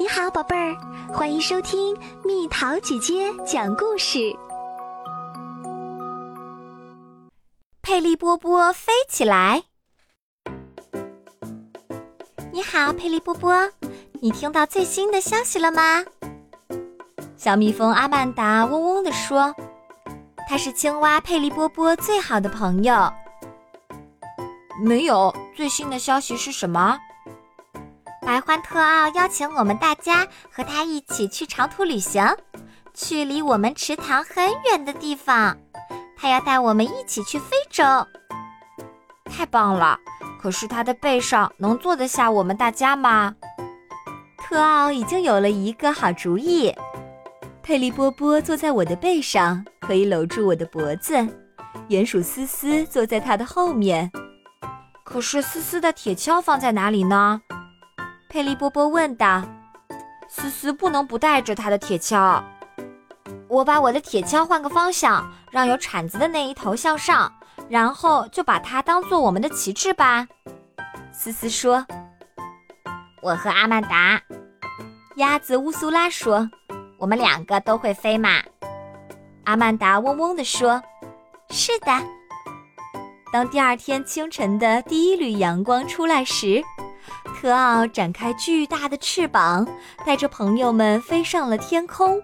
你好，宝贝儿，欢迎收听蜜桃姐姐讲故事。佩利波波飞起来。你好，佩利波波，你听到最新的消息了吗？小蜜蜂阿曼达嗡嗡地说：“它是青蛙佩利波波最好的朋友。”没有，最新的消息是什么？白欢特奥邀请我们大家和他一起去长途旅行，去离我们池塘很远的地方。他要带我们一起去非洲。太棒了！可是他的背上能坐得下我们大家吗？特奥已经有了一个好主意。佩利波波坐在我的背上，可以搂住我的脖子。鼹鼠思思坐在他的后面。可是思思的铁锹放在哪里呢？佩利波波问道：“思思不能不带着他的铁锹。我把我的铁锹换个方向，让有铲子的那一头向上，然后就把它当做我们的旗帜吧。”思思说。“我和阿曼达，鸭子乌苏拉说，我们两个都会飞嘛。”阿曼达嗡嗡地说：“是的。”当第二天清晨的第一缕阳光出来时。特奥展开巨大的翅膀，带着朋友们飞上了天空。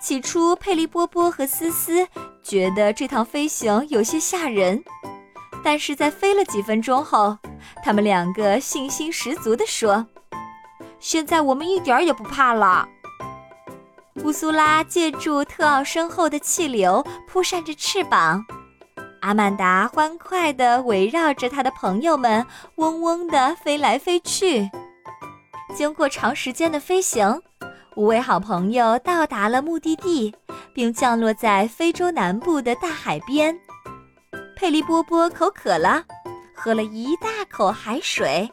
起初，佩利波波和思思觉得这趟飞行有些吓人，但是在飞了几分钟后，他们两个信心十足地说：“现在我们一点也不怕了。”乌苏拉借助特奥身后的气流，扑扇着翅膀。阿曼达欢快地围绕着他的朋友们，嗡嗡地飞来飞去。经过长时间的飞行，五位好朋友到达了目的地，并降落在非洲南部的大海边。佩利波波口渴了，喝了一大口海水。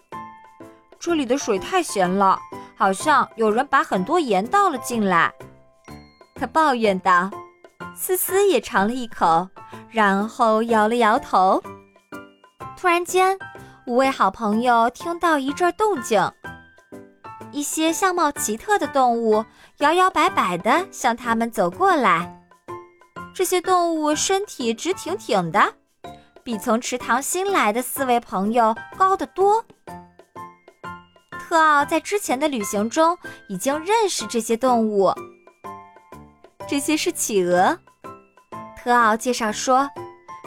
这里的水太咸了，好像有人把很多盐倒了进来。他抱怨道。思思也尝了一口。然后摇了摇头。突然间，五位好朋友听到一阵动静，一些相貌奇特的动物摇摇摆摆地向他们走过来。这些动物身体直挺挺的，比从池塘新来的四位朋友高得多。特奥在之前的旅行中已经认识这些动物，这些是企鹅。特奥介绍说，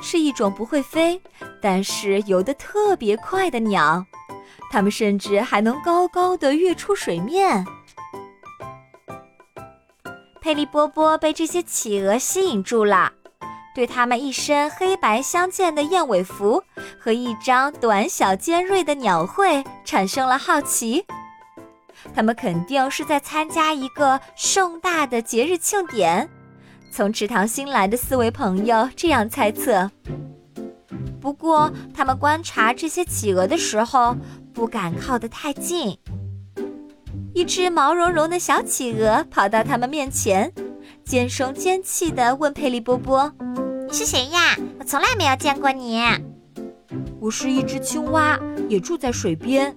是一种不会飞，但是游得特别快的鸟。它们甚至还能高高的跃出水面。佩利波波被这些企鹅吸引住了，对它们一身黑白相间的燕尾服和一张短小尖锐的鸟喙产生了好奇。它们肯定是在参加一个盛大的节日庆典。从池塘新来的四位朋友这样猜测。不过，他们观察这些企鹅的时候不敢靠得太近。一只毛茸茸的小企鹅跑到他们面前，尖声尖气地问佩利波波：“你是谁呀？我从来没有见过你。”“我是一只青蛙，也住在水边，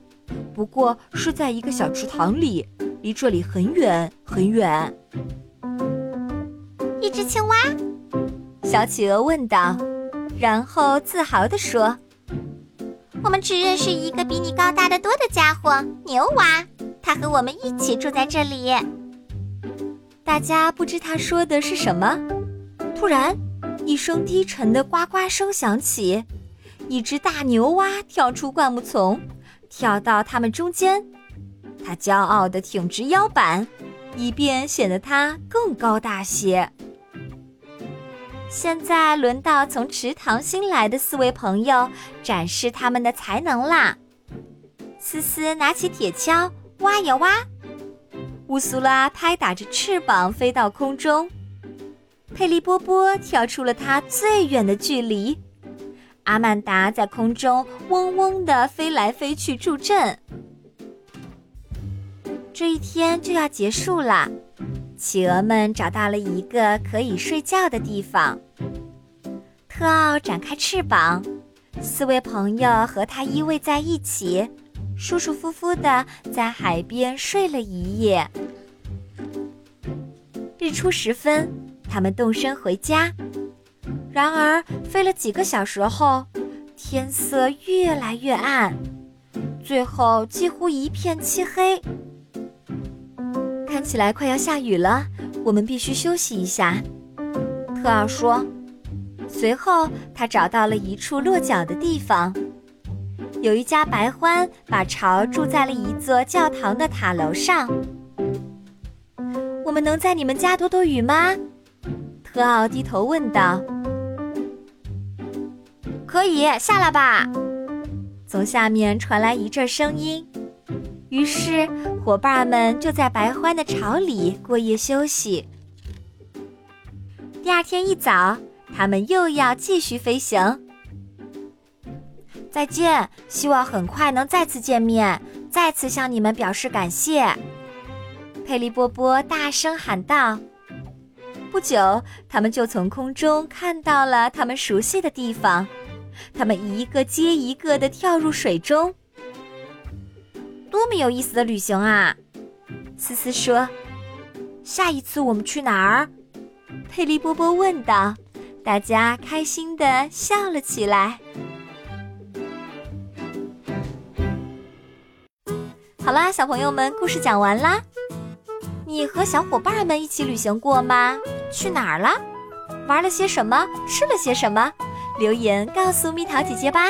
不过是在一个小池塘里，离这里很远很远。”一只青蛙，小企鹅问道，然后自豪地说：“我们只认识一个比你高大的多的家伙——牛蛙，他和我们一起住在这里。”大家不知他说的是什么。突然，一声低沉的呱呱声响起，一只大牛蛙跳出灌木丛，跳到他们中间。他骄傲地挺直腰板，以便显得他更高大些。现在轮到从池塘新来的四位朋友展示他们的才能啦！思思拿起铁锹挖呀挖，乌苏拉拍打着翅膀飞到空中，佩利波波跳出了它最远的距离，阿曼达在空中嗡嗡地飞来飞去助阵。这一天就要结束了。企鹅们找到了一个可以睡觉的地方。特奥展开翅膀，四位朋友和他依偎在一起，舒舒服服的在海边睡了一夜。日出时分，他们动身回家。然而，飞了几个小时后，天色越来越暗，最后几乎一片漆黑。起来快要下雨了，我们必须休息一下。特奥说。随后，他找到了一处落脚的地方。有一家白獾把巢筑在了一座教堂的塔楼上。我们能在你们家躲躲雨吗？特奥低头问道。可以，下来吧。从下面传来一阵声音。于是，伙伴们就在白獾的巢里过夜休息。第二天一早。他们又要继续飞行。再见，希望很快能再次见面，再次向你们表示感谢。佩利波波大声喊道。不久，他们就从空中看到了他们熟悉的地方，他们一个接一个的跳入水中。多么有意思的旅行啊！思思说。下一次我们去哪儿？佩利波波问道。大家开心的笑了起来。好啦，小朋友们，故事讲完啦。你和小伙伴们一起旅行过吗？去哪儿了？玩了些什么？吃了些什么？留言告诉蜜桃姐姐吧。